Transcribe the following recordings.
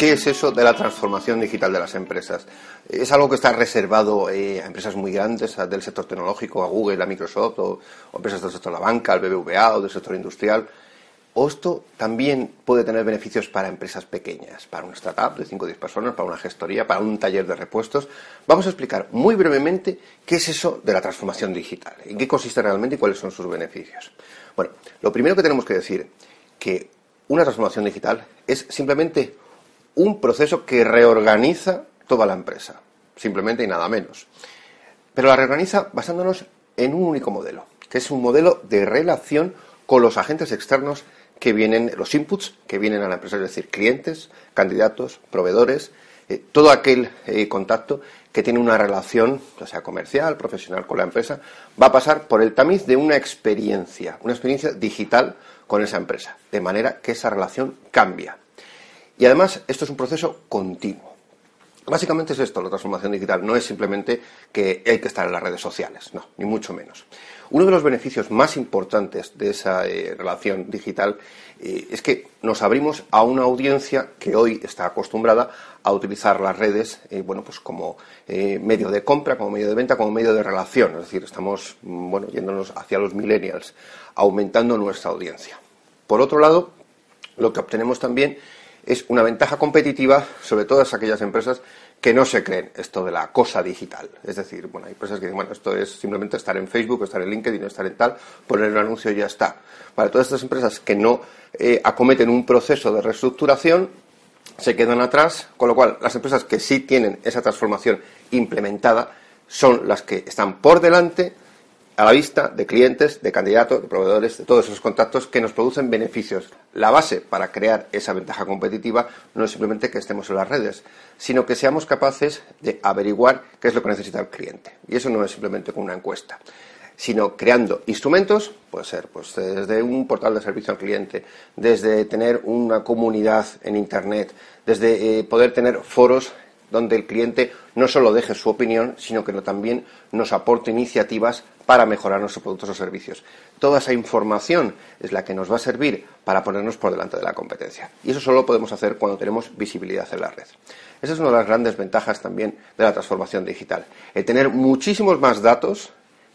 ¿Qué es eso de la transformación digital de las empresas? ¿Es algo que está reservado eh, a empresas muy grandes del sector tecnológico, a Google, a Microsoft, o, o, empresas del sector de la banca, al BBVA o del sector industrial? ¿O esto también puede tener beneficios para empresas pequeñas, para una startup de 5 o 10 personas, para una gestoría, para un taller de repuestos? Vamos a explicar muy brevemente qué es eso de la transformación digital, en qué consiste realmente y cuáles son sus beneficios. Bueno, lo primero que tenemos que decir que una transformación digital es simplemente un proceso que reorganiza toda la empresa, simplemente y nada menos. Pero la reorganiza basándonos en un único modelo, que es un modelo de relación con los agentes externos que vienen, los inputs que vienen a la empresa, es decir, clientes, candidatos, proveedores, eh, todo aquel eh, contacto que tiene una relación, ya sea comercial, profesional con la empresa, va a pasar por el tamiz de una experiencia, una experiencia digital con esa empresa, de manera que esa relación cambia. Y además, esto es un proceso continuo. Básicamente es esto, la transformación digital. No es simplemente que hay que estar en las redes sociales, no, ni mucho menos. Uno de los beneficios más importantes de esa eh, relación digital eh, es que nos abrimos a una audiencia que hoy está acostumbrada a utilizar las redes eh, bueno, pues como medio de compra, como medio de venta, como medio de relación. Es decir, estamos mm, bueno, yéndonos hacia los millennials, aumentando nuestra audiencia. Por otro lado, lo que obtenemos también es una ventaja competitiva sobre todas aquellas empresas que no se creen esto de la cosa digital. Es decir, bueno, hay empresas que dicen, bueno, esto es simplemente estar en Facebook, estar en LinkedIn, estar en tal, poner un anuncio y ya está. Para todas estas empresas que no eh, acometen un proceso de reestructuración, se quedan atrás, con lo cual las empresas que sí tienen esa transformación implementada son las que están por delante a la vista de clientes, de candidatos, de proveedores, de todos esos contactos que nos producen beneficios. La base para crear esa ventaja competitiva no es simplemente que estemos en las redes, sino que seamos capaces de averiguar qué es lo que necesita el cliente. Y eso no es simplemente con una encuesta sino creando instrumentos, puede ser pues desde un portal de servicio al cliente, desde tener una comunidad en Internet, desde eh, poder tener foros donde el cliente no solo deje su opinión, sino que también nos aporte iniciativas para mejorar nuestros productos o servicios. Toda esa información es la que nos va a servir para ponernos por delante de la competencia. Y eso solo lo podemos hacer cuando tenemos visibilidad en la red. Esa es una de las grandes ventajas también de la transformación digital. El tener muchísimos más datos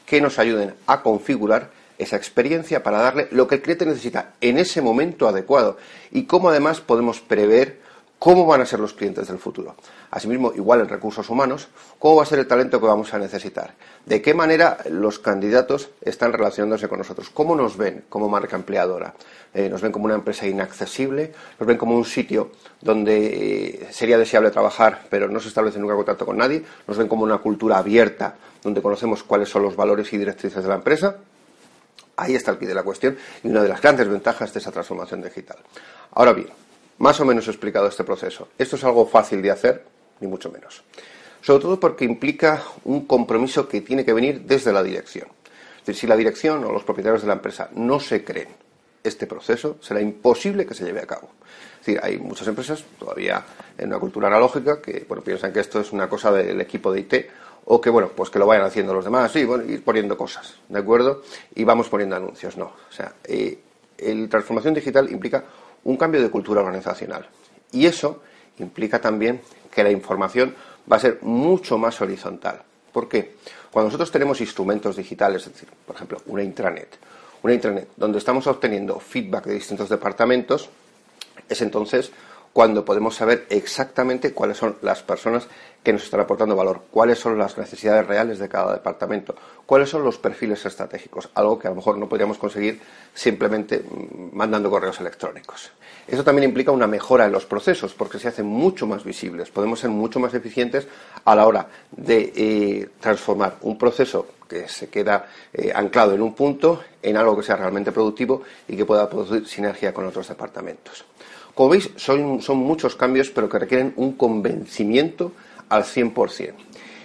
que nos ayuden a configurar esa experiencia para darle lo que el cliente necesita en ese momento adecuado y cómo además podemos prever cómo van a ser los clientes del futuro. Asimismo, igual en recursos humanos, cómo va a ser el talento que vamos a necesitar. De qué manera los candidatos están relacionándose con nosotros. Cómo nos ven como marca empleadora. Eh, nos ven como una empresa inaccesible, nos ven como un sitio donde eh, sería deseable trabajar, pero no se establece nunca contacto con nadie. Nos ven como una cultura abierta, donde conocemos cuáles son los valores y directrices de la empresa. Ahí está el quid de la cuestión y una de las grandes ventajas de esa transformación digital. Ahora bien, más o menos explicado este proceso. Esto es algo fácil de hacer, ni mucho menos. Sobre todo porque implica un compromiso que tiene que venir desde la dirección. Es decir, si la dirección o los propietarios de la empresa no se creen este proceso, será imposible que se lleve a cabo. Es decir, hay muchas empresas todavía en una cultura analógica que bueno, piensan que esto es una cosa del equipo de IT o que bueno, pues que lo vayan haciendo los demás, sí, bueno, ir poniendo cosas, ¿de acuerdo? Y vamos poniendo anuncios, no. O sea, eh, el transformación digital implica un cambio de cultura organizacional. Y eso implica también que la información va a ser mucho más horizontal. ¿Por qué? Cuando nosotros tenemos instrumentos digitales, es decir, por ejemplo, una intranet, una intranet donde estamos obteniendo feedback de distintos departamentos, es entonces cuando podemos saber exactamente cuáles son las personas que nos están aportando valor, cuáles son las necesidades reales de cada departamento, cuáles son los perfiles estratégicos, algo que a lo mejor no podríamos conseguir simplemente mm, mandando correos electrónicos. Eso también implica una mejora en los procesos porque se hacen mucho más visibles, podemos ser mucho más eficientes a la hora de eh, transformar un proceso que se queda eh, anclado en un punto en algo que sea realmente productivo y que pueda producir sinergia con otros departamentos. Como veis, son, muchos cambios, pero que requieren un convencimiento al 100%.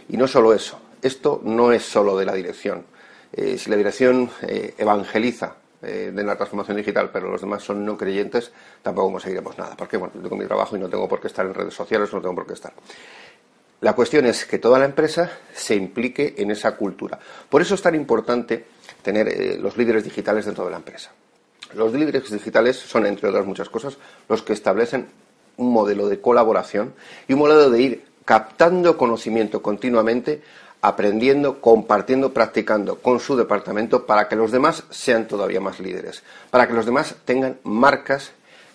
Y no solo eso, esto no es solo de la dirección. Eh, si la dirección eh, evangeliza eh, de la transformación digital, pero los demás son no creyentes, tampoco conseguiremos nada. Porque bueno, yo tengo mi trabajo y no tengo por qué estar en redes sociales, no tengo por qué estar. La cuestión es que toda la empresa se implique en esa cultura. Por eso es tan importante tener los líderes digitales dentro de la empresa. Los líderes digitales son, entre otras muchas cosas, los que establecen un modelo de colaboración y un modelo de ir captando conocimiento continuamente, aprendiendo, compartiendo, practicando con su departamento para que los demás sean todavía más líderes, para que los demás tengan marcas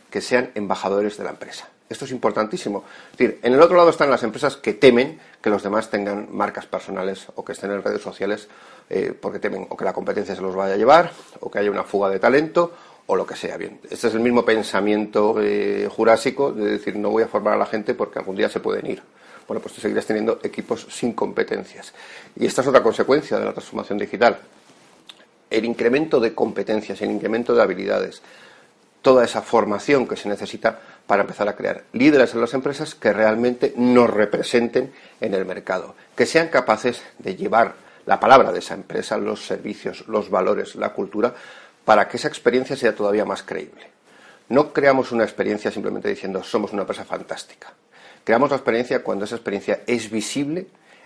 que sean embajadores de la empresa. Esto es importantísimo. Es decir, en el otro lado están las empresas que temen que los demás tengan marcas personales o que estén en redes sociales eh, porque temen o que la competencia se los vaya a llevar o que haya una fuga de talento o lo que sea. Bien, este es el mismo pensamiento eh, jurásico de decir no voy a formar a la gente porque algún día se pueden ir. Bueno, pues tú seguirás teniendo equipos sin competencias. Y esta es otra consecuencia de la transformación digital. El incremento de competencias, el incremento de habilidades, toda esa formación que se necesita para empezar a crear líderes en las empresas que realmente nos representen en el mercado, que sean capaces de llevar la palabra de esa empresa, los servicios, los valores, la cultura, para que esa experiencia sea todavía más creíble. No creamos una experiencia simplemente diciendo somos una empresa fantástica. Creamos la experiencia cuando esa experiencia es visible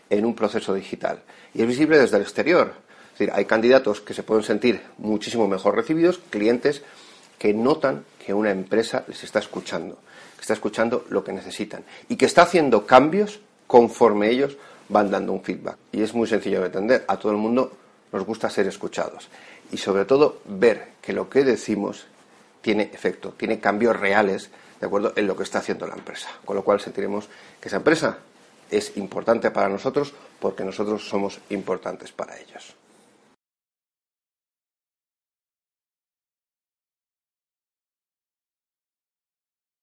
en un proceso digital y es visible desde el exterior. Es decir, hay candidatos que se pueden sentir muchísimo mejor recibidos, clientes que notan que una empresa les está escuchando, que está escuchando lo que necesitan y que está haciendo cambios conforme ellos van dando un feedback. Y es muy sencillo de entender. A todo el mundo nos gusta ser escuchados y sobre todo ver que lo que decimos tiene efecto, tiene cambios reales de acuerdo en lo que está haciendo la empresa. Con lo cual sentiremos que esa empresa es importante para nosotros porque nosotros somos importantes para ellos.